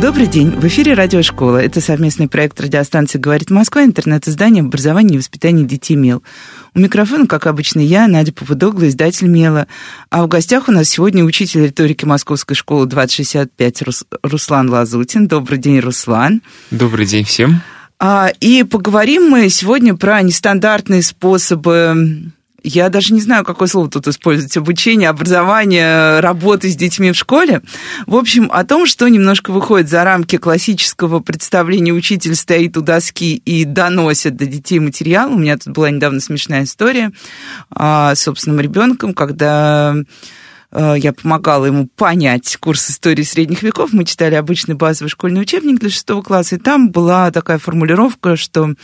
Добрый день. В эфире Радиошкола. Это совместный проект радиостанции «Говорит Москва», интернет-издание образования и воспитания детей МЕЛ. У микрофона, как обычно, я, Надя Попудогла, издатель МЕЛа. А в гостях у нас сегодня учитель риторики Московской школы 2065 Рус... Руслан Лазутин. Добрый день, Руслан. Добрый день всем. А, и поговорим мы сегодня про нестандартные способы я даже не знаю, какое слово тут использовать, обучение, образование, работы с детьми в школе. В общем, о том, что немножко выходит за рамки классического представления учитель стоит у доски и доносит до детей материал. У меня тут была недавно смешная история а, с собственным ребенком, когда а, я помогала ему понять курс истории средних веков. Мы читали обычный базовый школьный учебник для шестого класса, и там была такая формулировка, что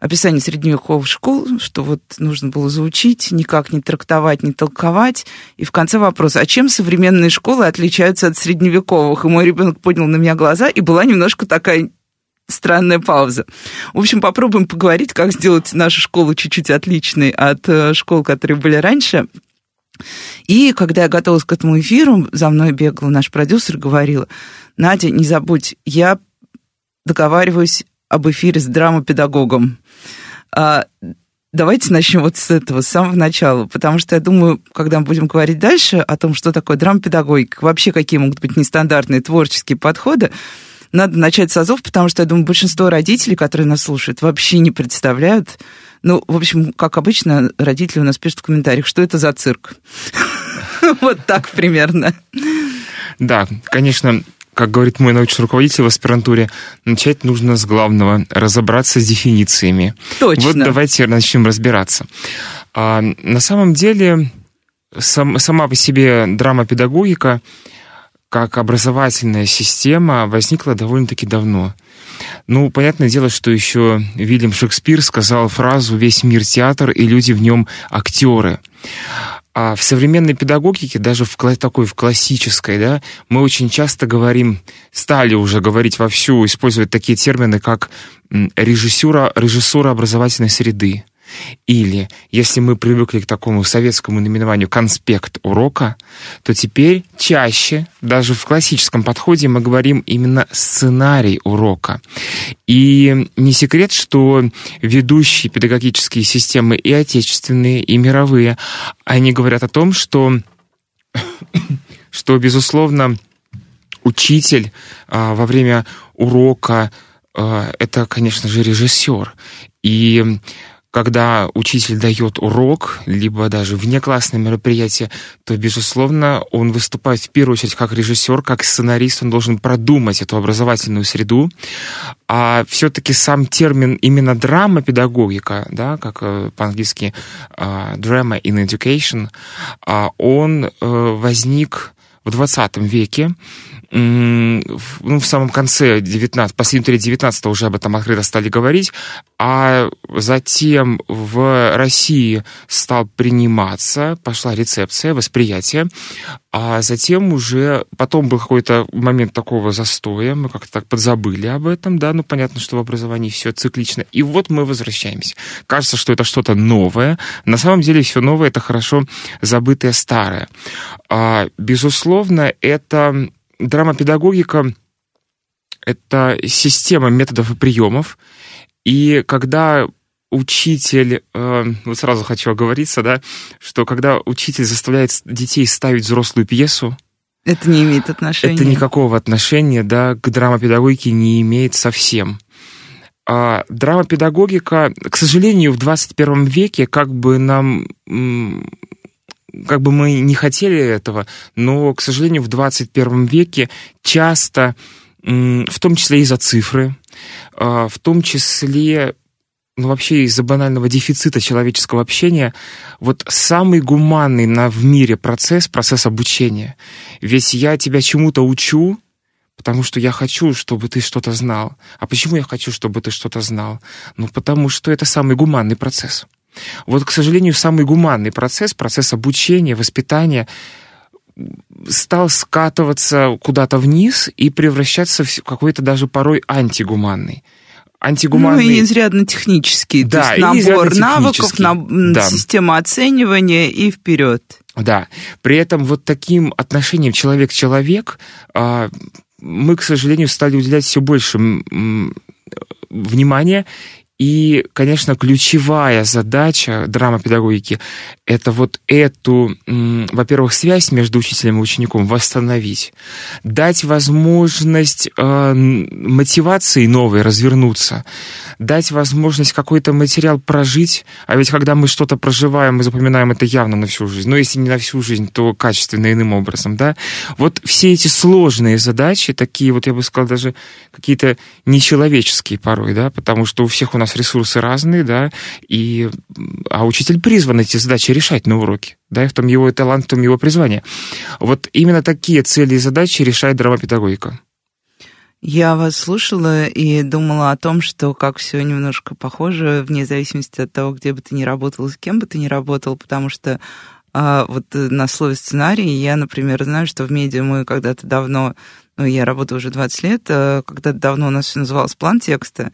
описание средневековых школ, что вот нужно было заучить, никак не трактовать, не толковать. И в конце вопрос, а чем современные школы отличаются от средневековых? И мой ребенок поднял на меня глаза, и была немножко такая странная пауза. В общем, попробуем поговорить, как сделать нашу школу чуть-чуть отличной от э, школ, которые были раньше. И когда я готовилась к этому эфиру, за мной бегал наш продюсер, говорила, Надя, не забудь, я договариваюсь об эфире с драмопедагогом. А, давайте начнем вот с этого, с самого начала, потому что я думаю, когда мы будем говорить дальше о том, что такое дрампедагогика, вообще какие могут быть нестандартные творческие подходы, надо начать с азов, потому что, я думаю, большинство родителей, которые нас слушают, вообще не представляют, ну, в общем, как обычно, родители у нас пишут в комментариях, что это за цирк. Вот так примерно. Да, конечно, как говорит мой научный руководитель в аспирантуре, начать нужно с главного – разобраться с дефинициями. Точно. Вот давайте начнем разбираться. А, на самом деле, сам, сама по себе драма-педагогика как образовательная система возникла довольно-таки давно. Ну, понятное дело, что еще Вильям Шекспир сказал фразу «Весь мир театр, и люди в нем актеры». А в современной педагогике, даже в такой в классической, да, мы очень часто говорим, стали уже говорить вовсю, использовать такие термины, как режиссура, режиссура образовательной среды. Или, если мы привыкли к такому советскому наименованию «конспект урока», то теперь чаще, даже в классическом подходе, мы говорим именно «сценарий урока». И не секрет, что ведущие педагогические системы и отечественные, и мировые, они говорят о том, что, что безусловно, учитель а, во время урока а, это, конечно же, режиссер. И когда учитель дает урок, либо даже внеклассное мероприятие, то, безусловно, он выступает в первую очередь как режиссер, как сценарист, он должен продумать эту образовательную среду. А все-таки сам термин именно драма, педагогика, да, как э, по-английски uh, drama in education, uh, он uh, возник в 20 веке, ну, в самом конце 19, последней трети 19 уже об этом открыто стали говорить, а затем в России стал приниматься, пошла рецепция, восприятие, а затем уже, потом был какой-то момент такого застоя, мы как-то так подзабыли об этом, да, ну понятно, что в образовании все циклично, и вот мы возвращаемся. Кажется, что это что-то новое, на самом деле все новое — это хорошо забытое старое. А, безусловно, это драмопедагогика — это система методов и приемов, и когда учитель, э, вот сразу хочу оговориться, да, что когда учитель заставляет детей ставить взрослую пьесу, это не имеет отношения. Это никакого отношения, да, к драмопедагогике не имеет совсем. А драмопедагогика, к сожалению, в 21 веке, как бы нам как бы мы не хотели этого, но, к сожалению, в 21 веке часто, в том числе из-за цифры, а, в том числе ну, вообще из-за банального дефицита человеческого общения, вот самый гуманный на, в мире процесс, процесс обучения. Ведь я тебя чему-то учу, потому что я хочу, чтобы ты что-то знал. А почему я хочу, чтобы ты что-то знал? Ну, потому что это самый гуманный процесс. Вот, к сожалению, самый гуманный процесс, процесс обучения, воспитания, стал скатываться куда-то вниз и превращаться в какой-то даже порой антигуманный антигуманный... Ну и изрядно технический. Да, то есть набор навыков, на... да. система оценивания и вперед. Да. При этом вот таким отношением человек-человек а, мы, к сожалению, стали уделять все больше внимания и, конечно, ключевая задача драмопедагогики — это вот эту, во-первых, связь между учителем и учеником восстановить, дать возможность э, мотивации новой развернуться, дать возможность какой-то материал прожить, а ведь когда мы что-то проживаем, мы запоминаем это явно на всю жизнь, но если не на всю жизнь, то качественно иным образом, да. Вот все эти сложные задачи, такие вот, я бы сказал, даже какие-то нечеловеческие порой, да, потому что у всех у нас нас ресурсы разные, да, и, а учитель призван эти задачи решать на уроке, да, и в том его талант, в том его призвание. Вот именно такие цели и задачи решает драмопедагогика. Я вас слушала и думала о том, что как все немножко похоже, вне зависимости от того, где бы ты ни работал, с кем бы ты ни работал, потому что а, вот на слове сценарий я, например, знаю, что в медиа мы когда-то давно, ну, я работаю уже 20 лет, а, когда-то давно у нас все называлось план текста,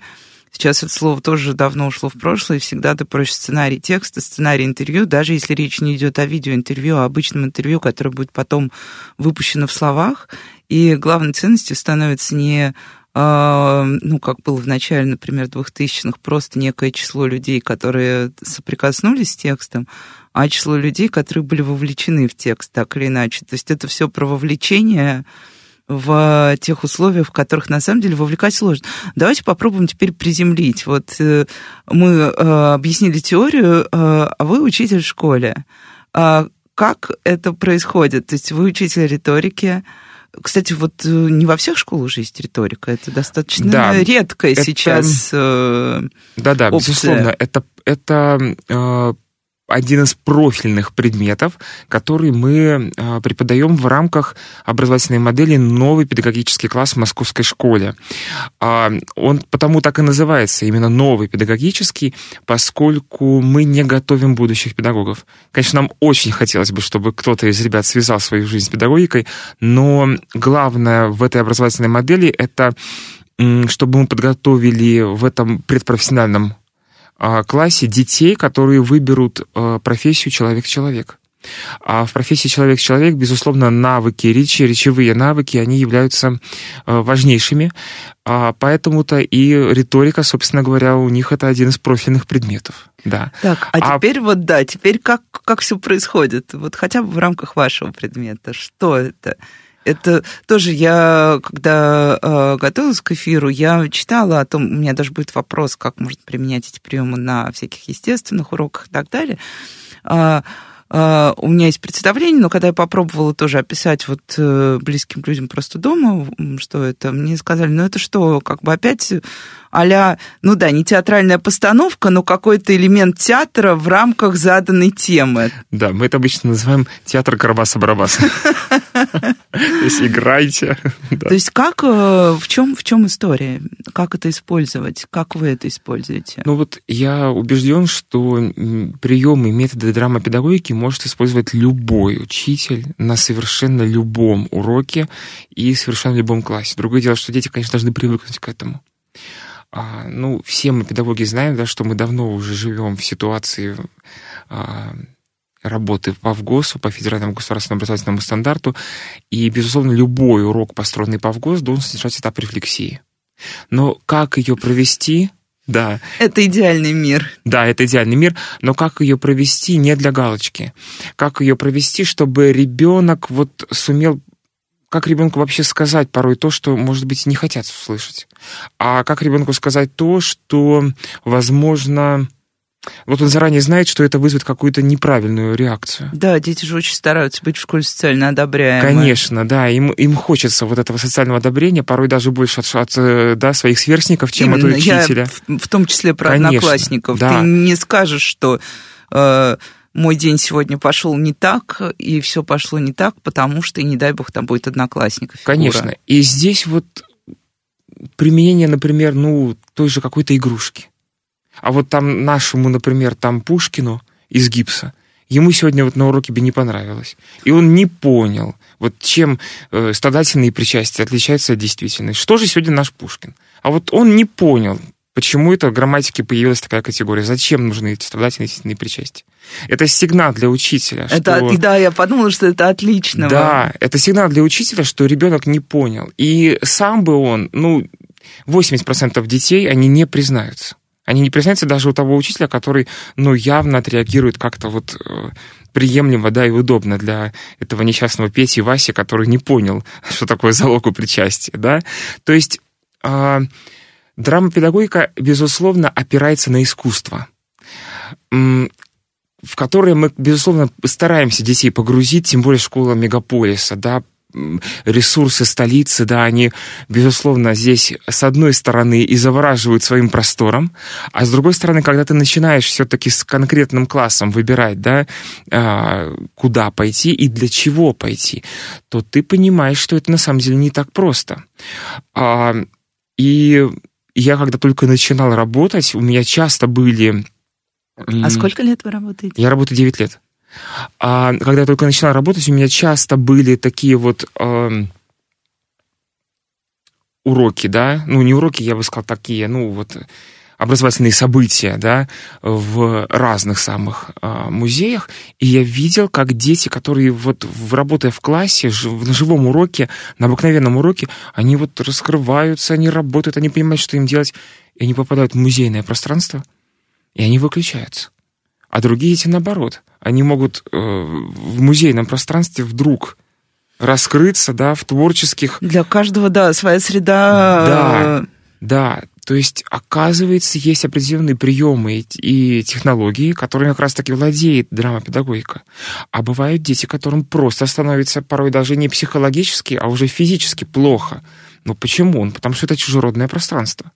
Сейчас это слово тоже давно ушло в прошлое, и всегда ты проще сценарий текста, сценарий интервью, даже если речь не идет о видеоинтервью, а обычном интервью, которое будет потом выпущено в словах. И главной ценностью становится не а, ну, как было в начале, например, 2000-х, просто некое число людей, которые соприкоснулись с текстом, а число людей, которые были вовлечены в текст, так или иначе. То есть это все про вовлечение, в тех условиях, в которых на самом деле вовлекать сложно. Давайте попробуем теперь приземлить. Вот э, мы э, объяснили теорию, э, а вы учитель в школе. А как это происходит? То есть вы учитель риторики, кстати, вот не во всех школах уже есть риторика. Это достаточно да, редкая это... сейчас. Да-да, безусловно, это это один из профильных предметов, который мы а, преподаем в рамках образовательной модели «Новый педагогический класс в московской школе». А, он потому так и называется, именно «Новый педагогический», поскольку мы не готовим будущих педагогов. Конечно, нам очень хотелось бы, чтобы кто-то из ребят связал свою жизнь с педагогикой, но главное в этой образовательной модели — это чтобы мы подготовили в этом предпрофессиональном классе детей, которые выберут а, профессию человек-человек. А в профессии человек-человек, безусловно, навыки речи, речевые навыки, они являются а, важнейшими. Поэтому-то и риторика, собственно говоря, у них это один из профильных предметов. Да. Так, а, а теперь вот да, теперь как, как все происходит? Вот хотя бы в рамках вашего предмета. Что это? Это тоже я, когда э, готовилась к эфиру, я читала о том, у меня даже будет вопрос, как можно применять эти приемы на всяких естественных уроках и так далее. Э, э, у меня есть представление, но когда я попробовала тоже описать вот э, близким людям просто дома, что это, мне сказали, ну это что, как бы опять а ну да, не театральная постановка, но какой-то элемент театра в рамках заданной темы. Да, мы это обычно называем театр Карабаса-Барабаса. То есть играйте. То есть как, э, в чем, в чем история? Как это использовать? Как вы это используете? Ну вот я убежден, что приемы и методы драмопедагогики может использовать любой учитель на совершенно любом уроке и совершенно любом классе. Другое дело, что дети, конечно, должны привыкнуть к этому. А, ну, все мы, педагоги, знаем, да, что мы давно уже живем в ситуации а, работы по ВГОСу, по федеральному государственному образовательному стандарту, и, безусловно, любой урок, построенный по ВГОС, должен содержать этап рефлексии. Но как ее провести, да. Это идеальный мир. Да, это идеальный мир, но как ее провести не для галочки? Как ее провести, чтобы ребенок вот сумел как ребенку вообще сказать порой то, что, может быть, не хотят услышать? А как ребенку сказать то, что, возможно, вот он заранее знает, что это вызовет какую-то неправильную реакцию. Да, дети же очень стараются быть в школе социально одобряемыми. Конечно, да, им, им хочется вот этого социального одобрения, порой даже больше от, от да, своих сверстников, чем Именно, от учителя. Я в, в том числе про Конечно, одноклассников. Да. Ты не скажешь, что... Э, мой день сегодня пошел не так, и все пошло не так, потому что, и не дай бог, там будет одноклассник. Фигура. Конечно. И здесь вот применение, например, ну, той же какой-то игрушки. А вот там нашему, например, там Пушкину из гипса, ему сегодня вот на уроке бы не понравилось. И он не понял, вот чем э, страдательные причастия отличаются от действительности. Что же сегодня наш Пушкин? А вот он не понял, почему это в грамматике появилась такая категория. Зачем нужны эти страдательные действительные причастия? Это сигнал для учителя. Это, что... Да, я подумала, что это отлично. Да, это сигнал для учителя, что ребенок не понял. И сам бы он, ну, 80% детей, они не признаются. Они не признаются даже у того учителя, который, ну, явно отреагирует как-то вот э, приемлемо, да, и удобно для этого несчастного Пети и Васи, который не понял, что такое залог у причастия, да. То есть э, драма-педагогика, безусловно, опирается на искусство в которое мы, безусловно, стараемся детей погрузить, тем более школа мегаполиса, да, ресурсы столицы, да, они, безусловно, здесь, с одной стороны, и завораживают своим простором, а с другой стороны, когда ты начинаешь все-таки с конкретным классом выбирать, да, а, куда пойти и для чего пойти, то ты понимаешь, что это на самом деле не так просто. А, и я, когда только начинал работать, у меня часто были... А сколько лет вы работаете? Я работаю 9 лет. А когда я только начала работать, у меня часто были такие вот э, уроки, да, ну не уроки, я бы сказал, такие, ну вот образовательные события, да, в разных самых э, музеях, и я видел, как дети, которые вот в, работая в классе, жив, на живом уроке, на обыкновенном уроке, они вот раскрываются, они работают, они понимают, что им делать, и они попадают в музейное пространство, и они выключаются. А другие дети наоборот – они могут э, в музейном пространстве вдруг раскрыться, да, в творческих... Для каждого, да, своя среда. Да, э, да. То есть, оказывается, есть определенные приемы и технологии, которыми как раз-таки владеет драмопедагогика. А бывают дети, которым просто становится порой даже не психологически, а уже физически плохо. Но почему? Ну, потому что это чужеродное пространство.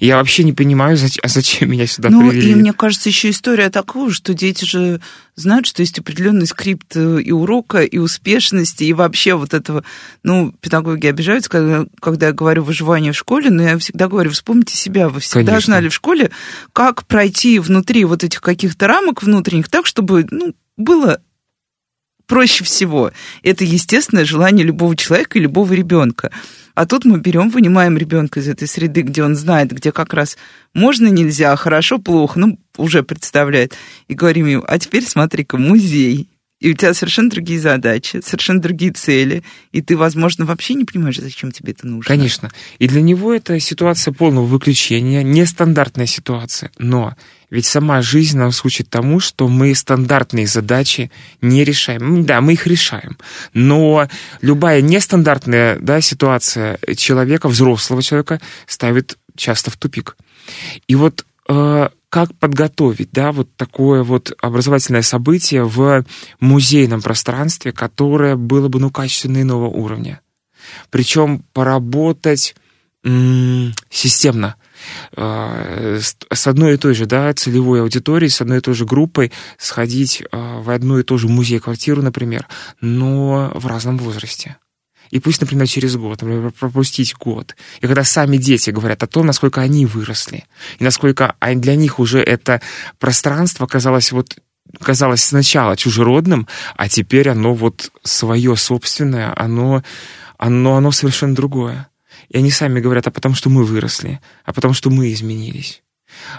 Я вообще не понимаю, а зачем меня сюда ну, привели. И мне кажется, еще история такого, что дети же знают, что есть определенный скрипт э, и урока, и успешности, и вообще вот этого... Ну, педагоги обижаются, когда, когда я говорю выживание в школе, но я всегда говорю, вспомните себя, вы всегда Конечно. знали в школе, как пройти внутри вот этих каких-то рамок внутренних так, чтобы ну, было проще всего. Это естественное желание любого человека и любого ребенка. А тут мы берем, вынимаем ребенка из этой среды, где он знает, где как раз можно, нельзя, хорошо, плохо, ну, уже представляет. И говорим ему, а теперь смотри-ка, музей. И у тебя совершенно другие задачи, совершенно другие цели, и ты, возможно, вообще не понимаешь, зачем тебе это нужно. Конечно. И для него это ситуация полного выключения, нестандартная ситуация. Но ведь сама жизнь нас учит тому, что мы стандартные задачи не решаем. Да, мы их решаем. Но любая нестандартная да, ситуация человека, взрослого человека, ставит часто в тупик. И вот э, как подготовить, да, вот такое вот образовательное событие в музейном пространстве, которое было бы, ну, качественно иного уровня. Причем поработать м- системно. Э, с одной и той же да, целевой аудиторией, с одной и той же группой сходить э, в одну и ту же музей-квартиру, например, но в разном возрасте. И пусть, например, через год, например, пропустить год. И когда сами дети говорят о том, насколько они выросли, и насколько для них уже это пространство казалось вот казалось сначала чужеродным, а теперь оно вот свое собственное, оно, оно, оно совершенно другое. И они сами говорят, а потому что мы выросли, а потому что мы изменились.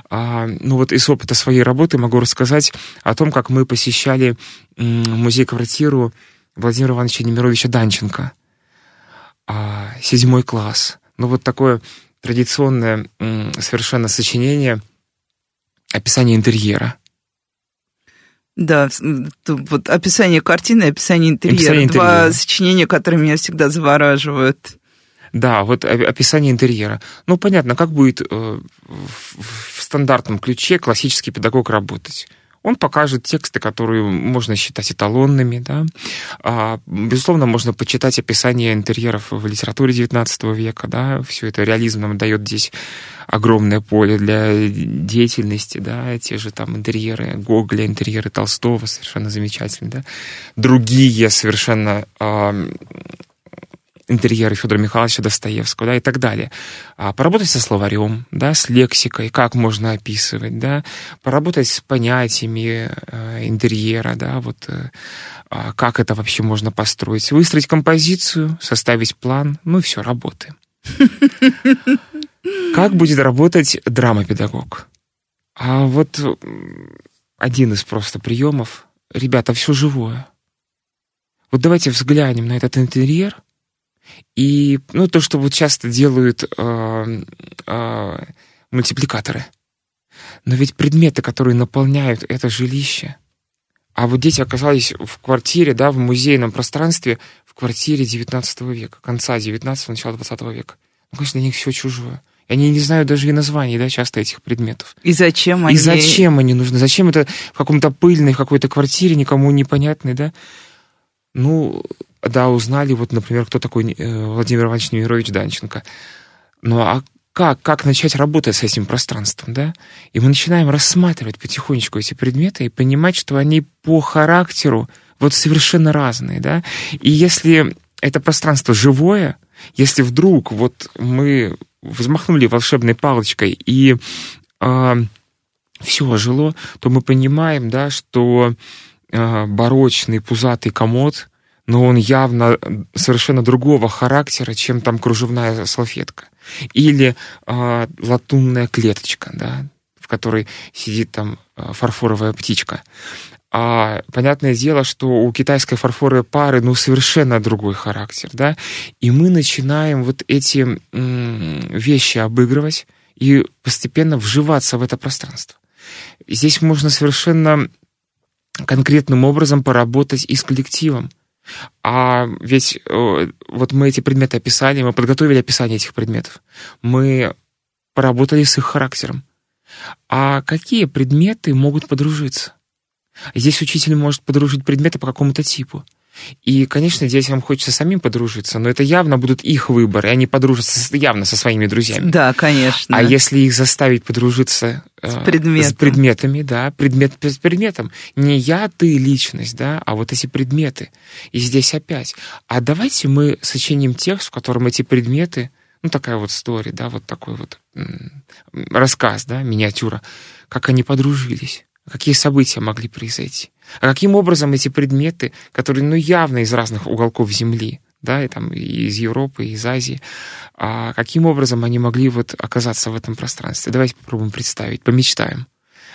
А, ну вот из опыта своей работы могу рассказать о том, как мы посещали музей-квартиру Владимира Ивановича Немировича Данченко. А, седьмой класс. Ну вот такое традиционное совершенно сочинение описание интерьера. Да, вот описание картины, описание интерьера. Описание интерьера. Два сочинения, которые меня всегда завораживают. Да, вот описание интерьера. Ну, понятно, как будет э, в стандартном ключе классический педагог работать. Он покажет тексты, которые можно считать эталонными. Да? А, безусловно, можно почитать описание интерьеров в литературе XIX века. Да? Все это реализм нам дает здесь огромное поле для деятельности. Да? Те же там интерьеры Гоголя, интерьеры Толстого совершенно замечательные. Да? Другие совершенно интерьеры Федора Михайловича Достоевского, да, и так далее. А поработать со словарем, да, с лексикой, как можно описывать, да, поработать с понятиями э, интерьера, да, вот э, а как это вообще можно построить, выстроить композицию, составить план, ну все, работаем. Как будет работать драма-педагог? А вот один из просто приемов. Ребята, все живое. Вот давайте взглянем на этот интерьер. И, ну, то, что вот часто делают э, э, мультипликаторы. Но ведь предметы, которые наполняют это жилище, а вот дети оказались в квартире, да, в музейном пространстве, в квартире 19 века, конца 19 начала 20 века. Ну, конечно, для них все чужое. И они не знают даже и названий, да, часто этих предметов. И зачем они... И зачем они нужны? Зачем это в каком-то пыльной, в какой-то квартире, никому непонятной, да? Ну, да, узнали, вот, например, кто такой э, Владимир Иванович Немирович Данченко. Ну, а как, как начать работать с этим пространством, да? И мы начинаем рассматривать потихонечку эти предметы и понимать, что они по характеру вот совершенно разные, да? И если это пространство живое, если вдруг вот мы взмахнули волшебной палочкой и э, а, все ожило, то мы понимаем, да, что э, барочный пузатый комод, но он явно совершенно другого характера, чем там кружевная салфетка. Или э, латунная клеточка, да, в которой сидит там фарфоровая птичка. А понятное дело, что у китайской фарфоровой пары ну, совершенно другой характер, да, и мы начинаем вот эти м- вещи обыгрывать и постепенно вживаться в это пространство. Здесь можно совершенно конкретным образом поработать и с коллективом. А ведь э, вот мы эти предметы описали, мы подготовили описание этих предметов, мы поработали с их характером. А какие предметы могут подружиться? Здесь учитель может подружить предметы по какому-то типу. И, конечно, детям хочется самим подружиться, но это явно будут их выборы, они подружатся явно со своими друзьями. Да, конечно. А если их заставить подружиться э, с, предметом. с предметами, да, предмет с предметом, не я, ты, личность, да, а вот эти предметы. И здесь опять. А давайте мы сочиним текст, в котором эти предметы, ну, такая вот история, да, вот такой вот рассказ, да, миниатюра, как они подружились какие события могли произойти. А каким образом эти предметы, которые, ну, явно из разных уголков Земли, да, и там из Европы, из Азии, а каким образом они могли вот оказаться в этом пространстве? Давайте попробуем представить, помечтаем.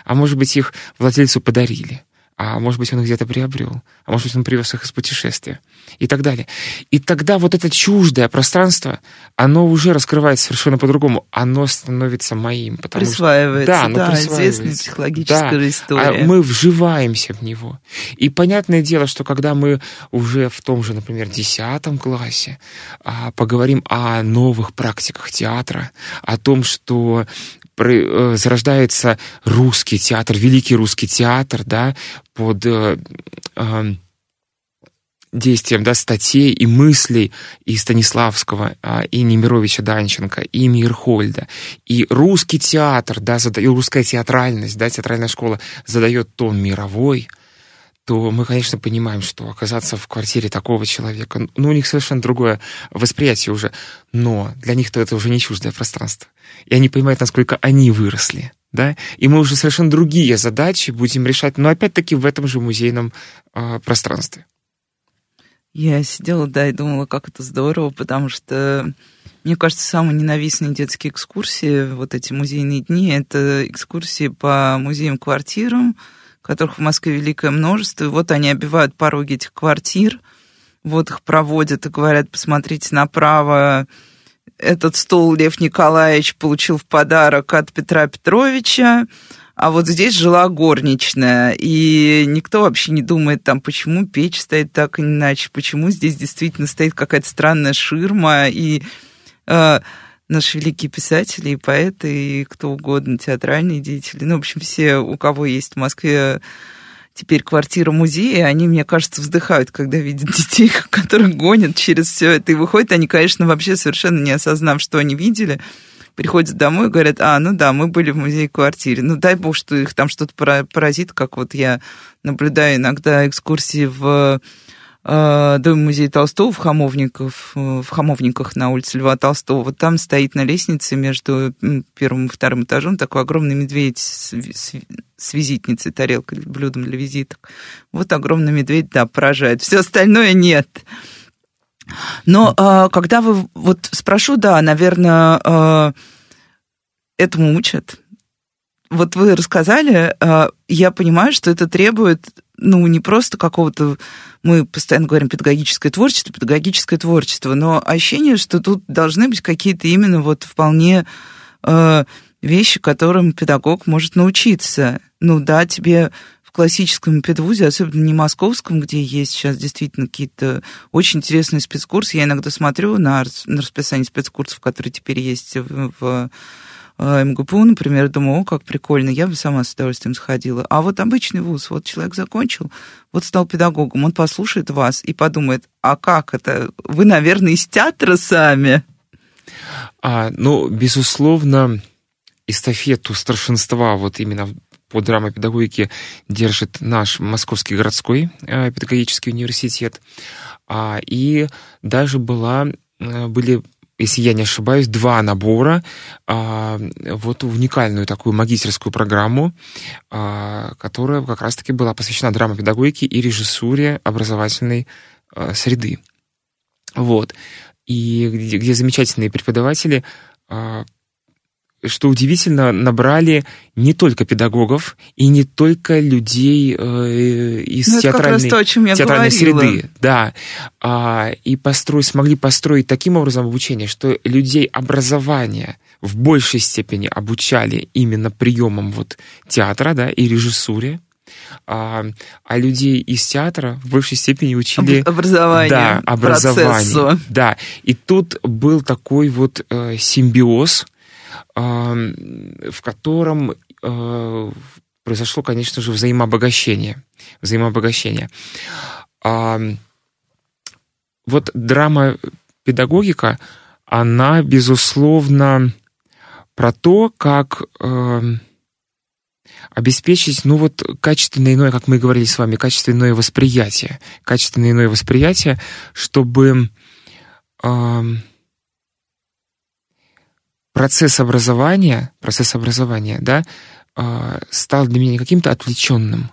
А может быть, их владельцу подарили а может быть, он их где-то приобрел, а может быть, он привез их из путешествия и так далее. И тогда вот это чуждое пространство, оно уже раскрывается совершенно по-другому, оно становится моим. Потому присваивается, что, да, да присваивается. известная психологическая да, история. А мы вживаемся в него. И понятное дело, что когда мы уже в том же, например, десятом классе а, поговорим о новых практиках театра, о том, что зарождается русский театр, великий русский театр, да, под э, э, действием да, статей и мыслей и Станиславского, э, и Немировича Данченко, и Мирхольда. И русский театр, да, и русская театральность, да, театральная школа задает тон мировой, то мы, конечно, понимаем, что оказаться в квартире такого человека, ну, у них совершенно другое восприятие уже, но для них-то это уже не чуждое пространство. И они понимают, насколько они выросли, да, и мы уже совершенно другие задачи будем решать, но опять-таки в этом же музейном э, пространстве. Я сидела, да, и думала, как это здорово, потому что мне кажется, самые ненавистные детские экскурсии, вот эти музейные дни, это экскурсии по музеям-квартирам, которых в Москве великое множество. И вот они обивают пороги этих квартир, вот их проводят и говорят, посмотрите направо, этот стол Лев Николаевич получил в подарок от Петра Петровича, а вот здесь жила горничная, и никто вообще не думает там, почему печь стоит так иначе, почему здесь действительно стоит какая-то странная ширма, и э, наши великие писатели и поэты, и кто угодно, театральные деятели. Ну, в общем, все, у кого есть в Москве теперь квартира музея, они, мне кажется, вздыхают, когда видят детей, которых гонят через все это. И выходят они, конечно, вообще совершенно не осознав, что они видели, приходят домой и говорят, а, ну да, мы были в музее-квартире. Ну дай бог, что их там что-то поразит, как вот я наблюдаю иногда экскурсии в Дом музея Толстого в Хамовниках, в Хамовниках на улице Льва Толстого. Вот там стоит на лестнице между первым и вторым этажом такой огромный медведь с, с, с визитницей, тарелкой, блюдом для визиток. Вот огромный медведь, да, поражает. Все остальное нет. Но э, когда вы, вот спрошу, да, наверное, э, этому учат. Вот вы рассказали, э, я понимаю, что это требует, ну, не просто какого-то, мы постоянно говорим педагогическое творчество, педагогическое творчество, но ощущение, что тут должны быть какие-то именно вот вполне э, вещи, которым педагог может научиться. Ну да, тебе в классическом педвузе, особенно не московском, где есть сейчас действительно какие-то очень интересные спецкурсы. Я иногда смотрю на, на расписание спецкурсов, которые теперь есть в, в МГПУ, например, думаю, о, как прикольно, я бы сама с удовольствием сходила. А вот обычный вуз, вот человек закончил, вот стал педагогом, он послушает вас и подумает, а как это? Вы, наверное, из театра сами. А, ну, безусловно, эстафету старшинства вот именно по драмопедагогике держит наш Московский городской э, педагогический университет. А, и даже была, э, были если я не ошибаюсь, два набора, а, вот уникальную такую магистерскую программу, а, которая как раз-таки была посвящена драмопедагогике и режиссуре образовательной а, среды. Вот. И где, где замечательные преподаватели что удивительно, набрали не только педагогов и не только людей э, из ну, театральной, то, театральной среды. Да. А, и построить, смогли построить таким образом обучение, что людей образования в большей степени обучали именно приемам вот театра да, и режиссуре, а, а людей из театра в большей степени учили образование, да, образование, процессу. да. И тут был такой вот э, симбиоз в котором э, произошло, конечно же, взаимообогащение. Взаимообогащение. Вот драма педагогика, она, безусловно, про то, как эм, обеспечить, ну вот, качественное иное, как мы говорили с вами, качественное восприятие. Качественное иное восприятие, чтобы процесс образования, процесс образования, да, а, стал для меня не каким-то отвлеченным,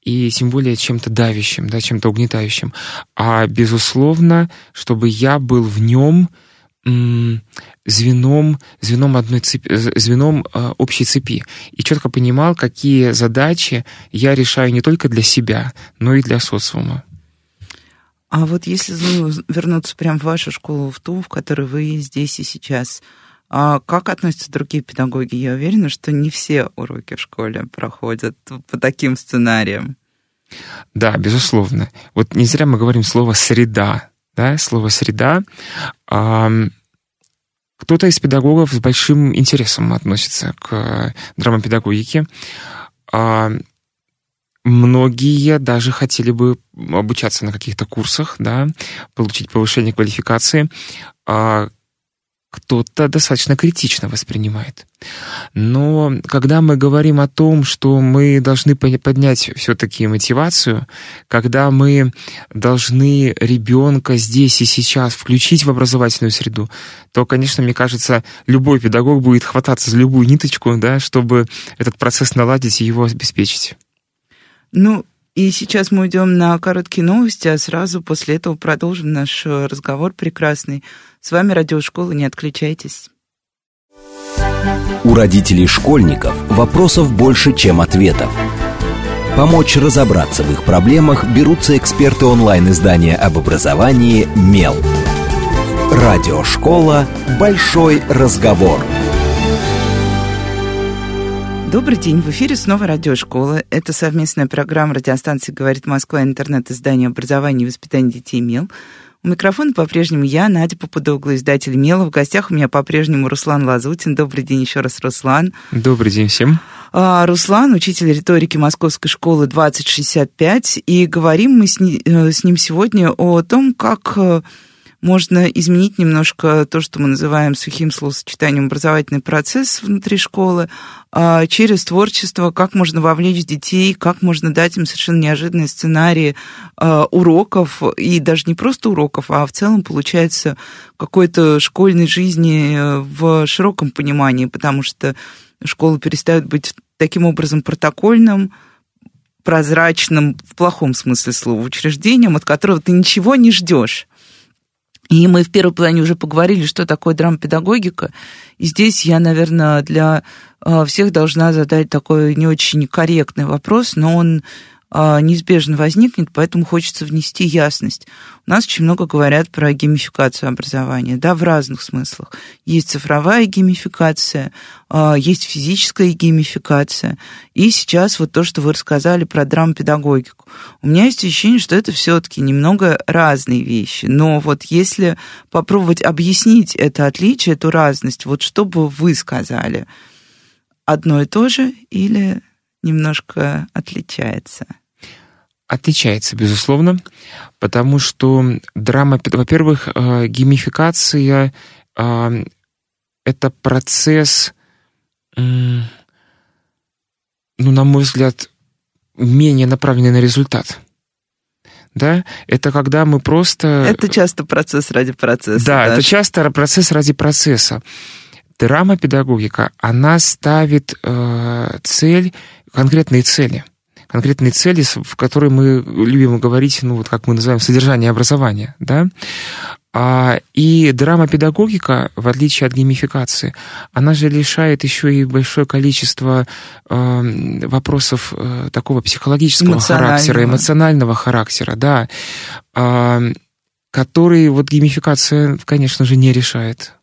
и тем более чем-то давящим, да, чем-то угнетающим, а безусловно, чтобы я был в нем звеном, звеном одной цепи, звеном э, общей цепи и четко понимал, какие задачи я решаю не только для себя, но и для социума. А вот если вернуться прямо в вашу школу, в ту, в которой вы здесь и сейчас, а как относятся другие педагоги? Я уверена, что не все уроки в школе проходят по таким сценариям. Да, безусловно. Вот не зря мы говорим слово «среда». Да, слово «среда». Кто-то из педагогов с большим интересом относится к драмопедагогике. А, многие даже хотели бы обучаться на каких-то курсах, да, получить повышение квалификации. Кто-то достаточно критично воспринимает. Но когда мы говорим о том, что мы должны поднять все-таки мотивацию, когда мы должны ребенка здесь и сейчас включить в образовательную среду, то, конечно, мне кажется, любой педагог будет хвататься за любую ниточку, да, чтобы этот процесс наладить и его обеспечить. Ну, и сейчас мы уйдем на короткие новости, а сразу после этого продолжим наш э, разговор прекрасный. С вами Радиошкола, не отключайтесь. У родителей школьников вопросов больше, чем ответов. Помочь разобраться в их проблемах берутся эксперты онлайн-издания об образовании «Мел». Радиошкола «Большой разговор». Добрый день, в эфире снова радиошкола. Это совместная программа радиостанции «Говорит Москва» интернет-издание образования и воспитания детей МЕЛ. У микрофона по-прежнему я, Надя Попудогла, издатель МЕЛа. В гостях у меня по-прежнему Руслан Лазутин. Добрый день еще раз, Руслан. Добрый день всем. А, Руслан, учитель риторики Московской школы 2065. И говорим мы с, э, ним сегодня о том, как э, можно изменить немножко то, что мы называем сухим словосочетанием образовательный процесс внутри школы, а, через творчество, как можно вовлечь детей, как можно дать им совершенно неожиданные сценарии а, уроков, и даже не просто уроков, а в целом получается какой-то школьной жизни э, в широком понимании, потому что школа перестает быть таким образом протокольным, прозрачным, в плохом смысле слова, учреждением, от которого ты ничего не ждешь. И мы в первом плане уже поговорили, что такое дрампедагогика. И здесь я, наверное, для а, всех должна задать такой не очень корректный вопрос, но он неизбежно возникнет, поэтому хочется внести ясность. У нас очень много говорят про геймификацию образования, да, в разных смыслах. Есть цифровая геймификация, а, есть физическая геймификация, и сейчас вот то, что вы рассказали про драм-педагогику. У меня есть ощущение, что это все-таки немного разные вещи, но вот если попробовать объяснить это отличие, эту разность, вот что бы вы сказали? Одно и то же или немножко отличается? Отличается, безусловно, потому что драма, во-первых, э, геймификация э, — это процесс, ну, на мой взгляд, менее направленный на результат. Да, это когда мы просто... Это часто процесс ради процесса. Да, да? это часто процесс ради процесса. Драма-педагогика, она ставит э, цель, конкретные цели — конкретные цели, в которые мы любим говорить, ну вот как мы называем, содержание образования, да, а, и драма-педагогика, в отличие от геймификации, она же решает еще и большое количество э, вопросов э, такого психологического характера, эмоционального характера, да, э, которые вот геймификация, конечно же, не решает.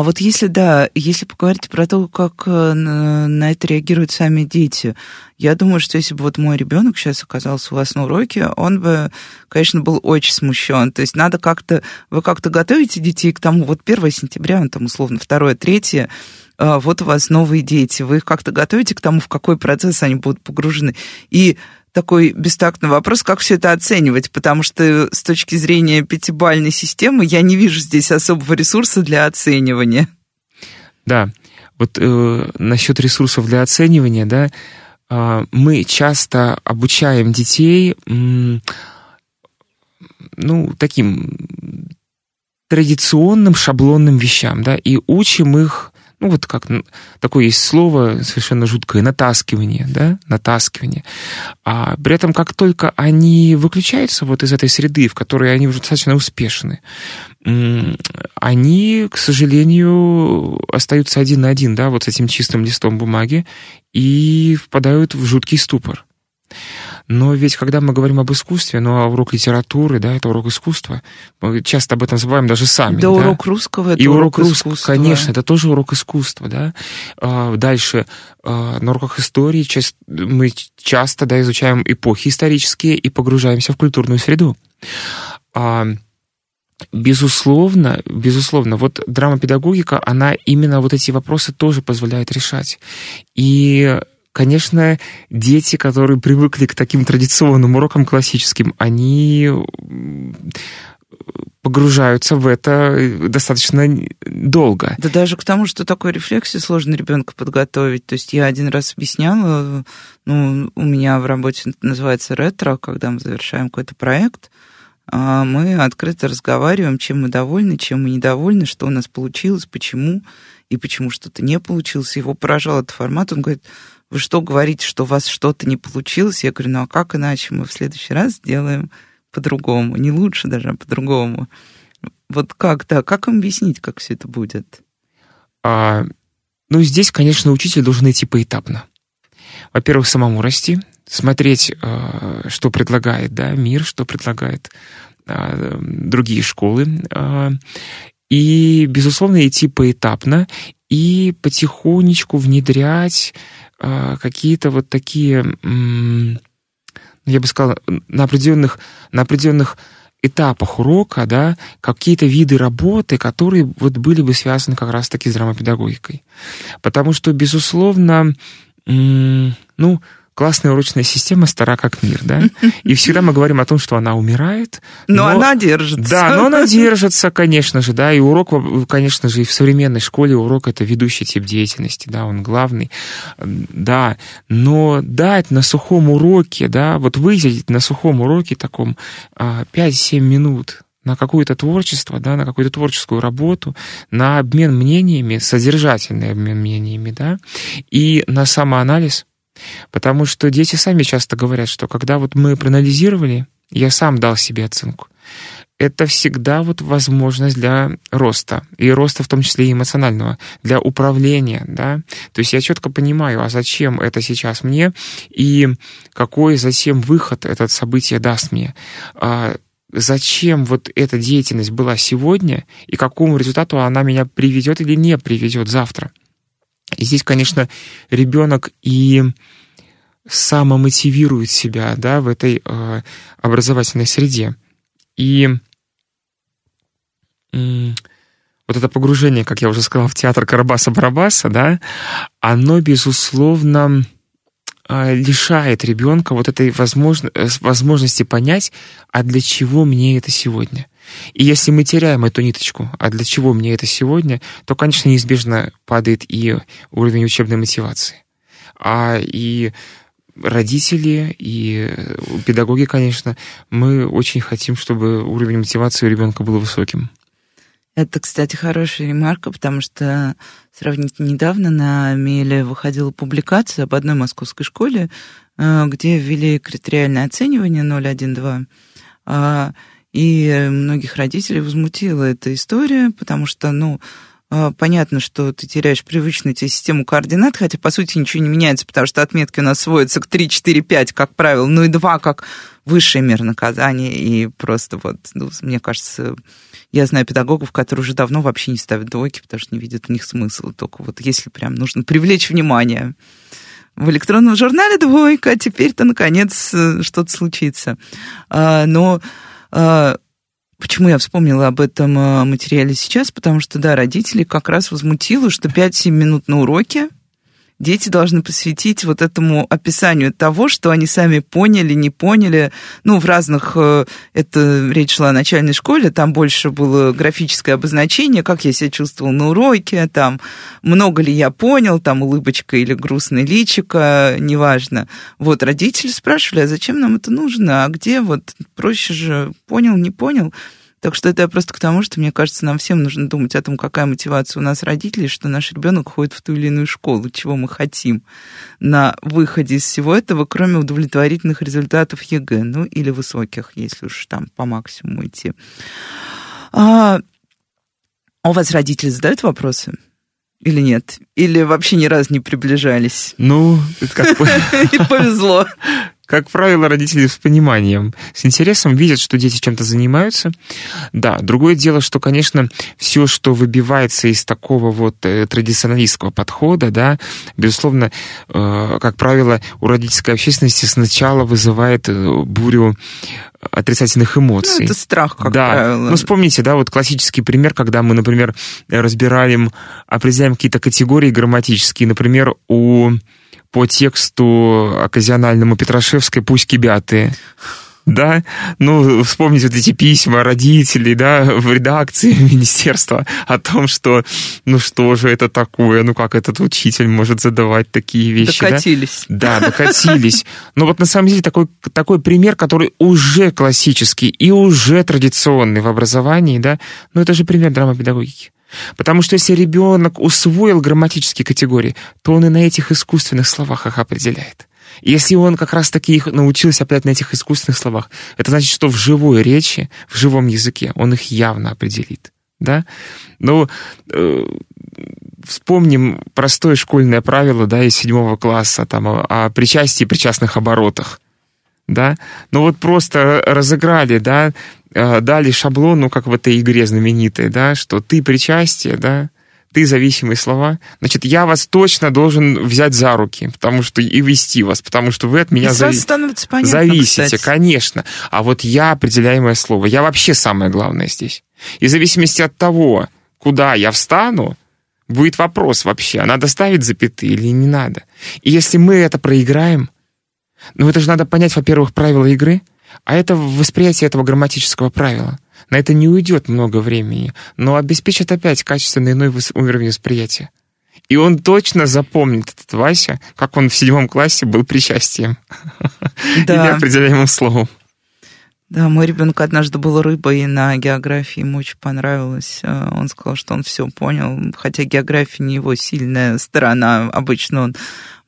А вот если, да, если поговорить про то, как э, на это реагируют сами дети, я думаю, что если бы вот мой ребенок сейчас оказался у вас на уроке, он бы, конечно, был очень смущен. То есть надо как-то, вы как-то готовите детей к тому, вот 1 сентября, он там условно 2 3 а, вот у вас новые дети, вы их как-то готовите к тому, в какой процесс они будут погружены. И такой бестактный вопрос, как все это оценивать, потому что с точки зрения пятибальной системы я не вижу здесь особого ресурса для оценивания. Да, вот э, насчет ресурсов для оценивания, да, э, мы часто обучаем детей, э, ну, таким традиционным шаблонным вещам, да, и учим их ну вот как такое есть слово совершенно жуткое, натаскивание, да, натаскивание. А при этом как только они выключаются вот из этой среды, в которой они уже достаточно успешны, они, к сожалению, остаются один на один, да, вот с этим чистым листом бумаги и впадают в жуткий ступор. Но ведь когда мы говорим об искусстве, ну, а урок литературы, да, это урок искусства, мы часто об этом забываем даже сами. Да, да? урок русского это И урок, урок русского, конечно, это тоже урок искусства, да. А, дальше, а, на уроках истории мы часто, да, изучаем эпохи исторические и погружаемся в культурную среду. А, безусловно, безусловно, вот драма-педагогика, она именно вот эти вопросы тоже позволяет решать. И Конечно, дети, которые привыкли к таким традиционным урокам классическим, они погружаются в это достаточно долго. Да даже к тому, что такой рефлексии сложно ребенка подготовить. То есть я один раз объясняла, ну, у меня в работе называется ретро, когда мы завершаем какой-то проект, а мы открыто разговариваем, чем мы довольны, чем мы недовольны, что у нас получилось, почему, и почему что-то не получилось. Его поражал этот формат. Он говорит, вы что говорите, что у вас что-то не получилось? Я говорю, ну а как иначе? Мы в следующий раз сделаем по-другому. Не лучше даже, а по-другому. Вот как, да, как им объяснить, как все это будет? А, ну, здесь, конечно, учитель должен идти поэтапно. Во-первых, самому расти, смотреть, а, что предлагает да, мир, что предлагает а, другие школы. А, и, безусловно, идти поэтапно и потихонечку внедрять какие-то вот такие, я бы сказал, на определенных, на определенных этапах урока, да, какие-то виды работы, которые вот были бы связаны как раз-таки с драмопедагогикой. Потому что, безусловно, ну, классная урочная система стара как мир, да? И всегда мы говорим о том, что она умирает. Но, но она держится. Да, но она держится, конечно же, да, и урок, конечно же, и в современной школе урок — это ведущий тип деятельности, да, он главный, да, но дать на сухом уроке, да, вот выделить на сухом уроке таком 5-7 а, минут, на какое-то творчество, да, на какую-то творческую работу, на обмен мнениями, содержательный обмен мнениями, да, и на самоанализ, потому что дети сами часто говорят, что когда вот мы проанализировали, я сам дал себе оценку, это всегда вот возможность для роста, и роста в том числе и эмоционального, для управления, да, то есть я четко понимаю, а зачем это сейчас мне, и какой затем выход это событие даст мне, а зачем вот эта деятельность была сегодня и какому результату она меня приведет или не приведет завтра. И здесь, конечно, ребенок и самомотивирует себя да, в этой э, образовательной среде. И э, вот это погружение, как я уже сказал, в театр Карабаса-Барабаса, да, оно, безусловно, а, лишает ребенка вот этой возможно, э, возможности понять, а для чего мне это сегодня. И если мы теряем эту ниточку, а для чего мне это сегодня, то, конечно, неизбежно падает и уровень учебной мотивации. А и родители, и э, педагоги, конечно, мы очень хотим, чтобы уровень мотивации у ребенка был высоким. Это, кстати, хорошая ремарка, потому что сравнительно недавно на Меле выходила публикация об одной московской школе, э, где ввели критериальное оценивание 0,1,2. И многих родителей возмутила эта история, потому что, ну, а, понятно, что ты теряешь привычную тебе систему координат, хотя, по сути, ничего не меняется, потому что отметки у нас сводятся к 3, 4, 5, как правило, ну и 2, как высшая мера наказания, и просто вот, ну, мне кажется, я знаю педагогов, которые уже давно вообще не ставят двойки, потому что не видят в них смысла, только вот если прям нужно привлечь внимание. В электронном журнале двойка, а теперь-то, наконец, э, что-то случится. А, но Почему я вспомнила об этом э, материале сейчас? Потому что, да, родители как раз возмутило, что 5-7 минут на уроке дети должны посвятить вот этому описанию того, что они сами поняли, не поняли. Ну, в разных... Э, это речь шла о начальной школе, там больше было графическое обозначение, как я себя чувствовал на уроке, там, много ли я понял, там, улыбочка или грустный личико, неважно. Вот, родители спрашивали, а зачем нам это нужно, а где вот проще же понял, не понял. Так что это просто к тому, что, мне кажется, нам всем нужно думать о том, какая мотивация у нас родителей, что наш ребенок ходит в ту или иную школу, чего мы хотим на выходе из всего этого, кроме удовлетворительных результатов ЕГЭ, ну или высоких, если уж там по максимуму идти. А, а у вас родители задают вопросы? Или нет? Или вообще ни разу не приближались? Ну, как бы... И повезло. Как правило, родители с пониманием, с интересом видят, что дети чем-то занимаются. Да, другое дело, что, конечно, все, что выбивается из такого вот э, традиционалистского подхода, да, безусловно, э, как правило, у родительской общественности сначала вызывает э, бурю отрицательных эмоций. Ну, это страх, как да. правило. Ну, вспомните, да, вот классический пример, когда мы, например, разбираем, определяем какие-то категории грамматические, например, у по тексту оказиональному Петрашевской «Пусть кибятые». Да, ну, вспомните вот эти письма родителей, да, в редакции министерства о том, что, ну, что же это такое, ну, как этот учитель может задавать такие вещи, Докатились. Да, да докатились. Но вот на самом деле такой, такой пример, который уже классический и уже традиционный в образовании, да, ну, это же пример драмопедагогики. Потому что если ребенок усвоил грамматические категории, то он и на этих искусственных словах их определяет. Если он как раз-таки их научился опять на этих искусственных словах, это значит, что в живой речи, в живом языке он их явно определит. Да? Ну, э, вспомним простое школьное правило да, из седьмого класса там, о, о причастии и причастных оборотах. Да? Ну вот просто разыграли, да, Э, дали шаблон, ну, как в этой игре знаменитой, да, что ты причастие, да, ты зависимые слова, значит, я вас точно должен взять за руки, потому что и вести вас, потому что вы от меня зави... понятно, зависите, кстати. конечно. А вот я определяемое слово, я вообще самое главное здесь. И в зависимости от того, куда я встану, будет вопрос вообще, надо ставить запятые или не надо. И если мы это проиграем, Ну, это же надо понять, во-первых, правила игры, а это восприятие этого грамматического правила. На это не уйдет много времени, но обеспечит опять качественный иной уровень восприятия. И он точно запомнит этот Вася, как он в седьмом классе был причастием. Да. Или определяемым словом. Да, мой ребенок однажды был рыбой на географии, ему очень понравилось. Э, он сказал, что он все понял, хотя география не его сильная сторона. Обычно он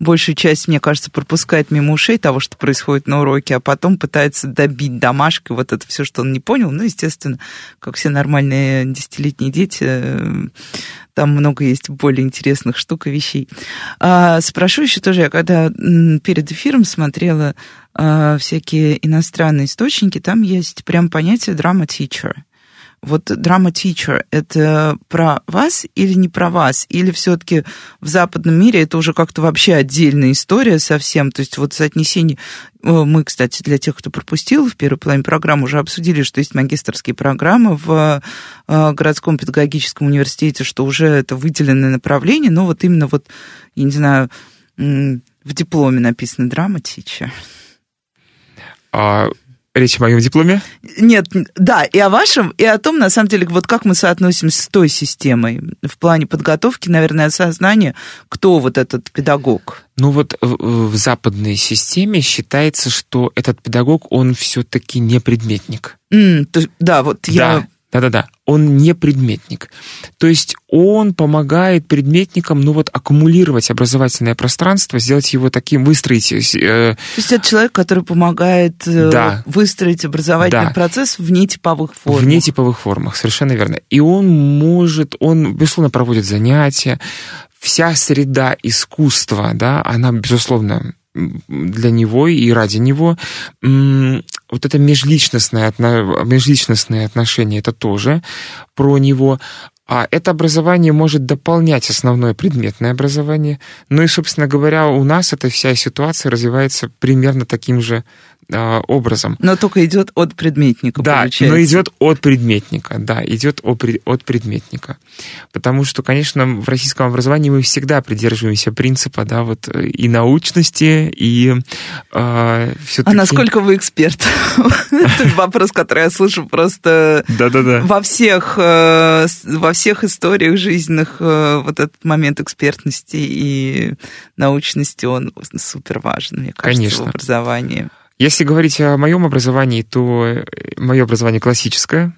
большую часть, мне кажется, пропускает мимо ушей того, что происходит на уроке, а потом пытается добить домашкой вот это все, что он не понял. Ну, естественно, как все нормальные десятилетние дети, э, там много есть более интересных штук и вещей. А, спрошу еще тоже, я когда перед эфиром смотрела а, всякие иностранные источники, там есть прям понятие драма teacher. Вот драма teacher это про вас или не про вас? Или все-таки в западном мире это уже как-то вообще отдельная история совсем? То есть вот соотнесение... Мы, кстати, для тех, кто пропустил, в первой половине программы уже обсудили, что есть магистрские программы в а, городском педагогическом университете, что уже это выделенное направление, но вот именно вот, я не знаю, в дипломе написано драма teacher. А речь о моем дипломе? Нет, да, и о вашем, и о том, на самом деле, вот как мы соотносимся с той системой в плане подготовки, наверное, осознания, кто вот этот педагог. Ну вот в, западной системе считается, что этот педагог, он все-таки не предметник. Mm, то, да, вот да. я да-да-да, он не предметник. То есть он помогает предметникам, ну вот, аккумулировать образовательное пространство, сделать его таким, выстроить... Э, То есть это человек, который помогает э, да. выстроить образовательный да. процесс в нетиповых формах. В нетиповых формах, совершенно верно. И он может, он, безусловно, проводит занятия, вся среда искусства, да, она, безусловно, для него и ради него. Вот это межличностное, межличностные отношения, это тоже про него. А это образование может дополнять основное предметное образование. Ну и, собственно говоря, у нас эта вся ситуация развивается примерно таким же образом. Но только идет от предметника, да, получается. но идет от предметника, да, идет от предметника. Потому что, конечно, в российском образовании мы всегда придерживаемся принципа, да, вот и научности, и э, все-таки... А насколько вы эксперт? Это вопрос, который я слышу просто во всех э, во всех историях жизненных э, вот этот момент экспертности и научности, он супер важен, мне кажется, в образовании. Если говорить о моем образовании, то э, мое образование классическое.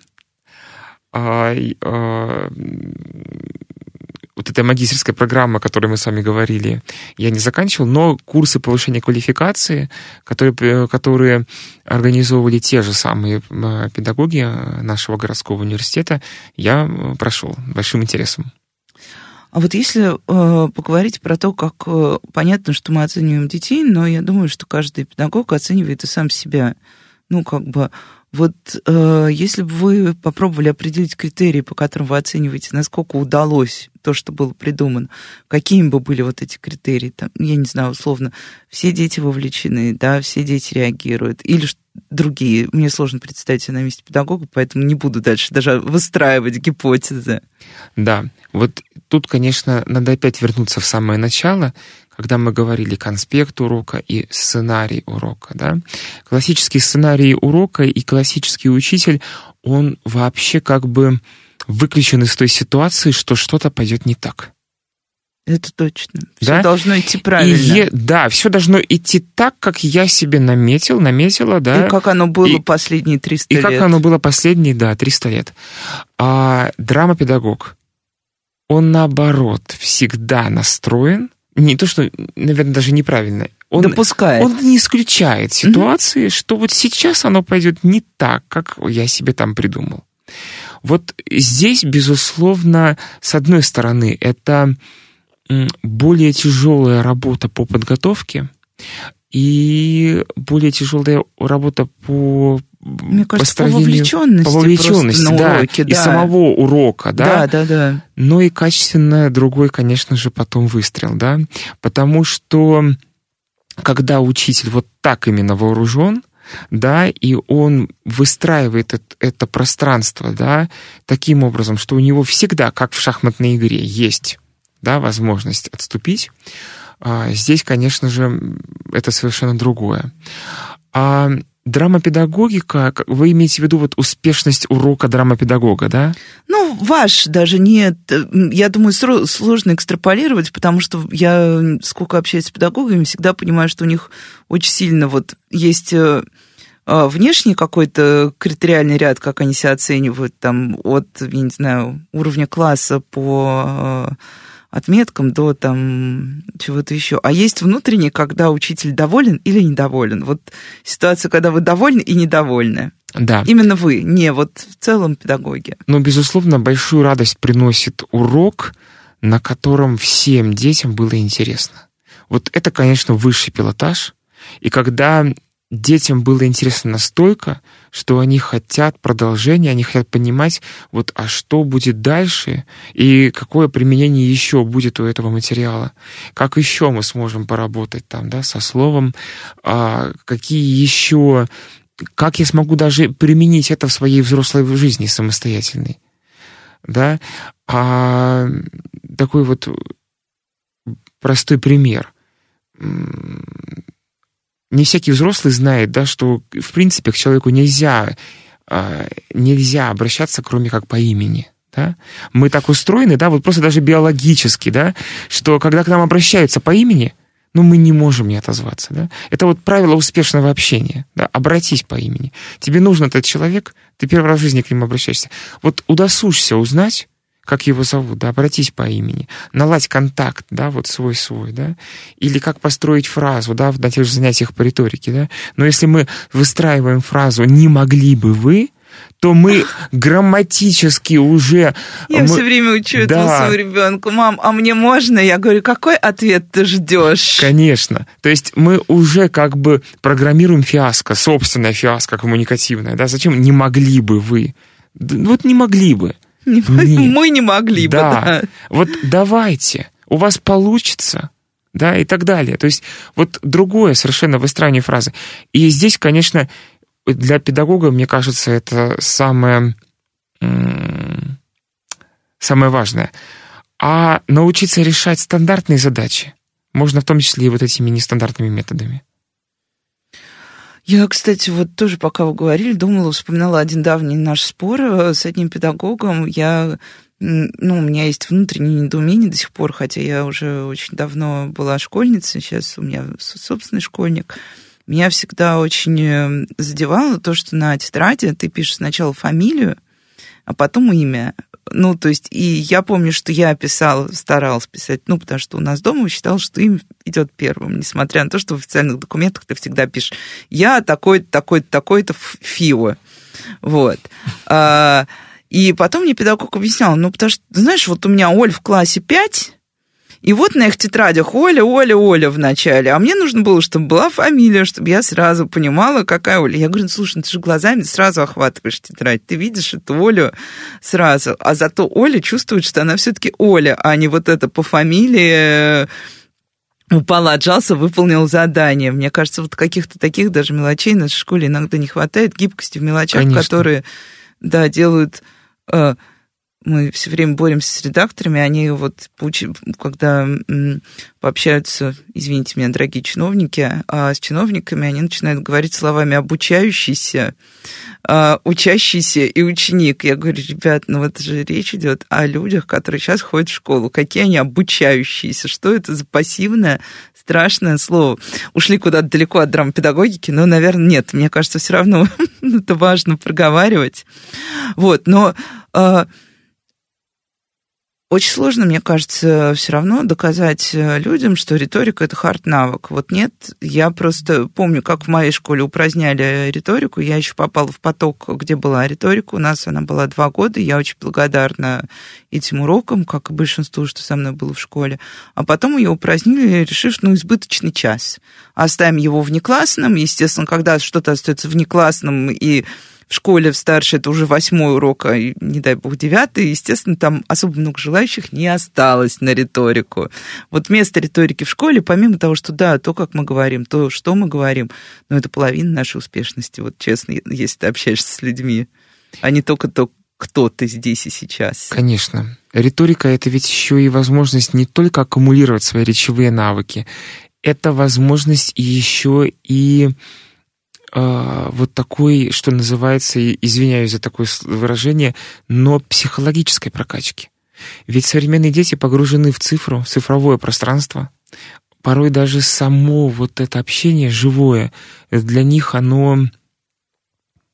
А, а, вот эта магистрская программа, о которой мы с вами говорили, я не заканчивал, но курсы повышения квалификации, которые, э, которые организовывали те же самые э, педагоги нашего городского университета, я прошел большим интересом. А вот если э, поговорить про то, как э, понятно, что мы оцениваем детей, но я думаю, что каждый педагог оценивает и сам себя. Ну, как бы, вот э, если бы вы попробовали определить критерии, по которым вы оцениваете, насколько удалось то, что было придумано, какими бы были вот эти критерии, там, я не знаю, условно, все дети вовлечены, да, все дети реагируют, или другие. Мне сложно представить себя на месте педагога, поэтому не буду дальше даже выстраивать гипотезы. Да, вот тут, конечно, надо опять вернуться в самое начало, когда мы говорили конспект урока и сценарий урока. Да? Классический сценарий урока и классический учитель, он вообще как бы выключен из той ситуации, что что-то пойдет не так. Это точно. Все да? должно идти правильно. И е, да, все должно идти так, как я себе наметил, наметила, да. И как оно было и, последние 300 и лет. И как оно было последние, да, 300 лет. А драма-педагог, он наоборот всегда настроен не то, что, наверное, даже неправильно. Он, Допускает. Он не исключает ситуации, mm-hmm. что вот сейчас оно пойдет не так, как я себе там придумал. Вот здесь, безусловно, с одной стороны, это более тяжелая работа по подготовке и более тяжелая работа по мне кажется, по вовлеченности, по вовлеченности да, уроке, да. и самого урока, да, да, да, да. Но и качественно другой, конечно же, потом выстрел, да, потому что когда учитель вот так именно вооружен, да, и он выстраивает это, это пространство, да, таким образом, что у него всегда, как в шахматной игре, есть, да, возможность отступить, А здесь, конечно же, это совершенно другое. А драмопедагогика, вы имеете в виду вот успешность урока драмопедагога, да? Ну, ваш даже нет. Я думаю, сложно экстраполировать, потому что я, сколько общаюсь с педагогами, всегда понимаю, что у них очень сильно вот есть э, а, внешний какой-то критериальный ряд, как они себя оценивают, там, от, я не знаю, уровня класса по а, отметкам до там чего-то еще. А есть внутренний, когда учитель доволен или недоволен. Вот ситуация, когда вы довольны и недовольны. Да. Именно вы, не вот в целом педагоги. Но, безусловно, большую радость приносит урок, на котором всем детям было интересно. Вот это, конечно, высший пилотаж. И когда детям было интересно настолько, что они хотят продолжения, они хотят понимать, вот, а что будет дальше, и какое применение еще будет у этого материала, как еще мы сможем поработать там, да, со словом, а, какие еще, как я смогу даже применить это в своей взрослой жизни самостоятельной, да, а такой вот простой пример не всякий взрослый знает, да, что в принципе к человеку нельзя, а, нельзя обращаться, кроме как по имени. Да? Мы так устроены, да, вот просто даже биологически, да, что когда к нам обращаются по имени, ну, мы не можем не отозваться, да. Это вот правило успешного общения, да, обратись по имени. Тебе нужен этот человек, ты первый раз в жизни к нему обращаешься. Вот удосужься узнать, как его зовут, да, обратись по имени, наладь контакт, да, вот свой-свой, да, или как построить фразу, да, на тех же занятиях по риторике, да, но если мы выстраиваем фразу «не могли бы вы», то мы грамматически уже... Я мы... все время учу да. этому своему ребенку, мам, а мне можно? Я говорю, какой ответ ты ждешь? Конечно. То есть мы уже как бы программируем фиаско, собственное фиаско коммуникативное, да, зачем не могли бы вы? Вот не могли бы. Не, мы не могли да. бы. Да. Вот давайте, у вас получится, да, и так далее. То есть вот другое совершенно выстраивание фразы. И здесь, конечно, для педагога, мне кажется, это самое, самое важное. А научиться решать стандартные задачи можно в том числе и вот этими нестандартными методами. Я, кстати, вот тоже, пока вы говорили, думала, вспоминала один давний наш спор э, с одним педагогом. Я ну, у меня есть внутреннее недоумение до сих пор, хотя я уже очень давно была школьницей, сейчас у меня собственный школьник. Меня всегда очень э, задевало то, что на тетради ты пишешь сначала фамилию, а потом имя ну, то есть, и я помню, что я писала, старалась писать, ну, потому что у нас дома считал, что им идет первым, несмотря на то, что в официальных документах ты всегда пишешь, я такой-то, такой-то, такой-то ФИО. Вот. А, и потом мне педагог объяснял, ну, потому что, знаешь, вот у меня Оль в классе 5, и вот на их тетрадях Оля, Оля, Оля в начале. А мне нужно было, чтобы была фамилия, чтобы я сразу понимала, какая Оля. Я говорю, ну, слушай, ну, ты же глазами сразу охватываешь тетрадь. Ты видишь эту Олю сразу. А зато Оля чувствует, что она все-таки Оля, а не вот это по фамилии э, упал, отжался, выполнил задание. Мне кажется, вот каких-то таких даже мелочей нашей школе иногда не хватает, гибкости в мелочах, Конечно. которые, да, делают э, мы все время боремся с редакторами, они вот, когда пообщаются, извините меня, дорогие чиновники, а с чиновниками они начинают говорить словами обучающийся, а, учащийся и ученик. Я говорю, ребят, ну вот же речь идет о людях, которые сейчас ходят в школу. Какие они обучающиеся? Что это за пассивное, страшное слово? Ушли куда-то далеко от дрампедагогики, но, наверное, нет. Мне кажется, все равно это важно проговаривать. Вот, но а, очень сложно, мне кажется, все равно доказать э, людям, что риторика — это хард-навык. Вот нет, я просто помню, как в моей школе упраздняли риторику. Я еще попала в поток, где была риторика. У нас она была два года. Я очень благодарна этим урокам, как и большинству, что со мной было в школе. А потом ее упразднили, решив, ну, избыточный час. Оставим его внеклассным. Естественно, когда что-то остается внеклассным и школе в старшей это уже восьмой урок, а не дай бог девятый, естественно, там особо много желающих не осталось на риторику. Вот место риторики в школе, помимо того, что да, то, как мы говорим, то, что мы говорим, но это половина нашей успешности, вот честно, если ты общаешься с людьми, а не только то, кто ты здесь и сейчас. Конечно. Риторика — это ведь еще и возможность не только аккумулировать свои речевые навыки, это возможность еще и вот такой, что называется, извиняюсь за такое выражение, но психологической прокачки. Ведь современные дети погружены в цифру, в цифровое пространство. Порой даже само вот это общение живое, для них оно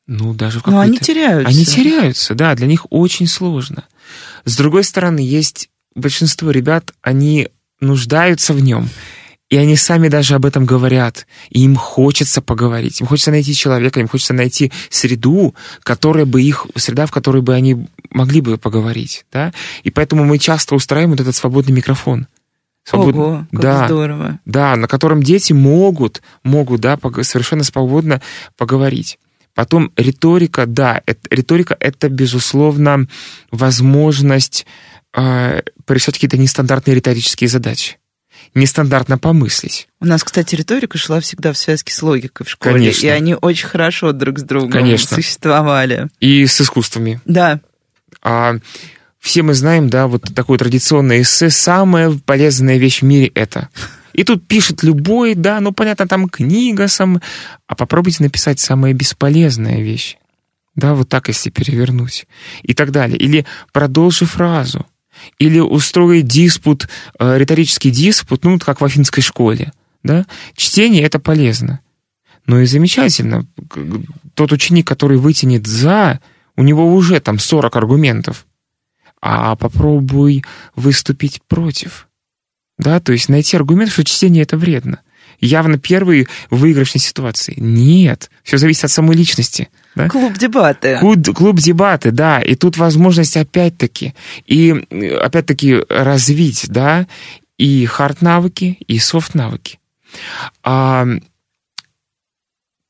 ну, даже в Но они теряются. Они теряются, да, для них очень сложно. С другой стороны, есть большинство ребят, они нуждаются в нем, и они сами даже об этом говорят, и им хочется поговорить, им хочется найти человека, им хочется найти среду, которая бы их, среда, в которой бы они могли бы поговорить, да, и поэтому мы часто устраиваем вот этот свободный микрофон. Свобод... Ого, как да, здорово. Да, на котором дети могут, могут, да, совершенно свободно поговорить. Потом риторика, да, это, риторика — это, безусловно, возможность э, порешать какие-то нестандартные риторические задачи нестандартно помыслить. У нас, кстати, риторика шла всегда в связке с логикой в школе, Конечно. и они очень хорошо друг с другом Конечно. существовали. И с искусствами. Да. А, все мы знаем, да, вот такое традиционное эссе, самая полезная вещь в мире — это и тут пишет любой, да, ну, понятно, там книга сам... А попробуйте написать самая бесполезная вещь. Да, вот так, если перевернуть. И так далее. Или продолжи фразу. Или устроить диспут, э, риторический диспут, ну, как в афинской школе. Да? Чтение — это полезно. Ну и замечательно. Тот ученик, который вытянет «за», у него уже там 40 аргументов. А попробуй выступить против — да, то есть найти аргумент, что чтение это вредно. Явно первый в выигрышной ситуации. Нет, все зависит от самой личности. Да? Клуб дебаты. Клуб, клуб дебаты, да. И тут возможность опять-таки, и опять-таки развить, да, и хард-навыки, и софт-навыки. А,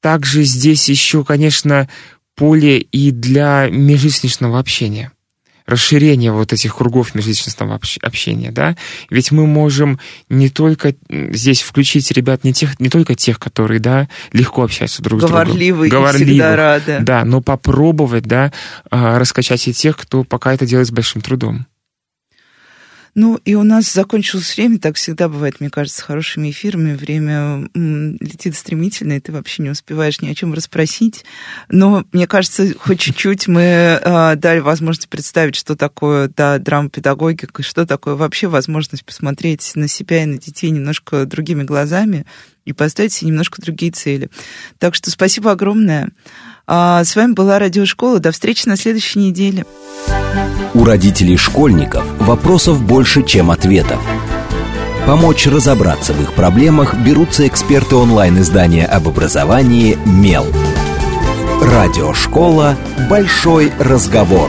также здесь еще, конечно, поле и для межличностного общения расширение вот этих кругов межличностного общения, да, ведь мы можем не только здесь включить ребят, не, тех, не только тех, которые, да, легко общаются друг Говорливые с другом. Говорливые, всегда рады. Да, но попробовать, да, а, раскачать и тех, кто пока это делает с большим трудом. Ну, и у нас закончилось время, так всегда бывает, мне кажется, с хорошими эфирами. Время летит стремительно, и ты вообще не успеваешь ни о чем расспросить. Но, мне кажется, хоть чуть-чуть мы э, дали возможность представить, что такое да, драма-педагогика, что такое вообще возможность посмотреть на себя и на детей немножко другими глазами и поставить себе немножко другие цели. Так что спасибо огромное. А с вами была Радиошкола. До встречи на следующей неделе. У родителей школьников вопросов больше, чем ответов. Помочь разобраться в их проблемах берутся эксперты онлайн-издания об образовании «Мел». Радиошкола «Большой разговор».